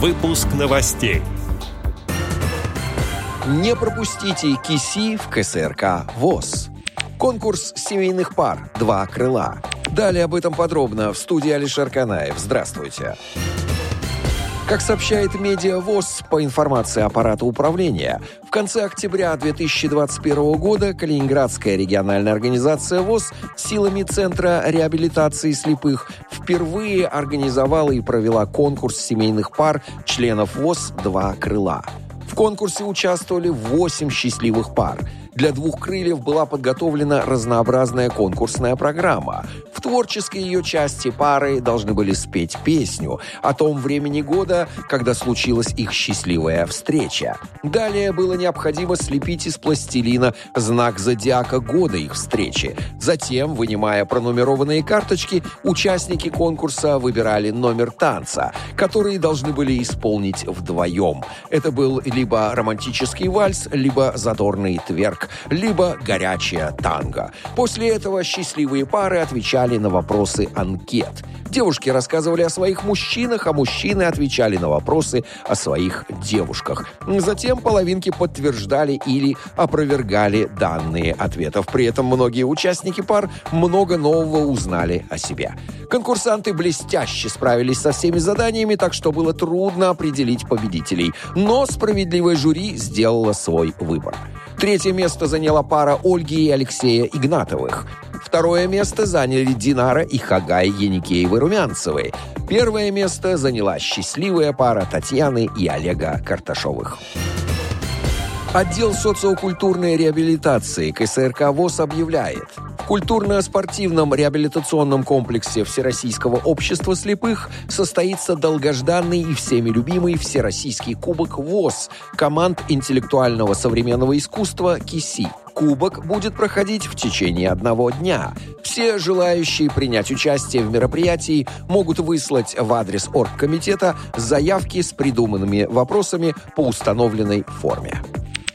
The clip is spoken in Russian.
Выпуск новостей. Не пропустите КИСИ в КСРК ВОЗ. Конкурс семейных пар «Два крыла». Далее об этом подробно в студии Алишер Канаев. Здравствуйте. Как сообщает Медиа ВОЗ по информации аппарата управления, в конце октября 2021 года Калининградская региональная организация ВОЗ силами Центра реабилитации слепых впервые организовала и провела конкурс семейных пар членов ВОЗ «Два крыла». В конкурсе участвовали 8 счастливых пар – для двух крыльев была подготовлена разнообразная конкурсная программа. В творческой ее части пары должны были спеть песню о том времени года, когда случилась их счастливая встреча. Далее было необходимо слепить из пластилина знак зодиака года их встречи. Затем, вынимая пронумерованные карточки, участники конкурса выбирали номер танца, который должны были исполнить вдвоем. Это был либо романтический вальс, либо задорный тверк либо горячая танго. После этого счастливые пары отвечали на вопросы анкет. Девушки рассказывали о своих мужчинах, а мужчины отвечали на вопросы о своих девушках. Затем половинки подтверждали или опровергали данные ответов. При этом многие участники пар много нового узнали о себе. Конкурсанты блестяще справились со всеми заданиями, так что было трудно определить победителей. Но справедливое жюри сделало свой выбор. Третье место заняла пара Ольги и Алексея Игнатовых. Второе место заняли Динара и Хагай Яникеевы-Румянцевы. Первое место заняла счастливая пара Татьяны и Олега Карташовых. Отдел социокультурной реабилитации КСРК ВОЗ объявляет, в культурно-спортивном реабилитационном комплексе Всероссийского общества слепых состоится долгожданный и всеми любимый Всероссийский кубок ВОЗ команд интеллектуального современного искусства КИСИ. Кубок будет проходить в течение одного дня. Все желающие принять участие в мероприятии могут выслать в адрес оргкомитета заявки с придуманными вопросами по установленной форме.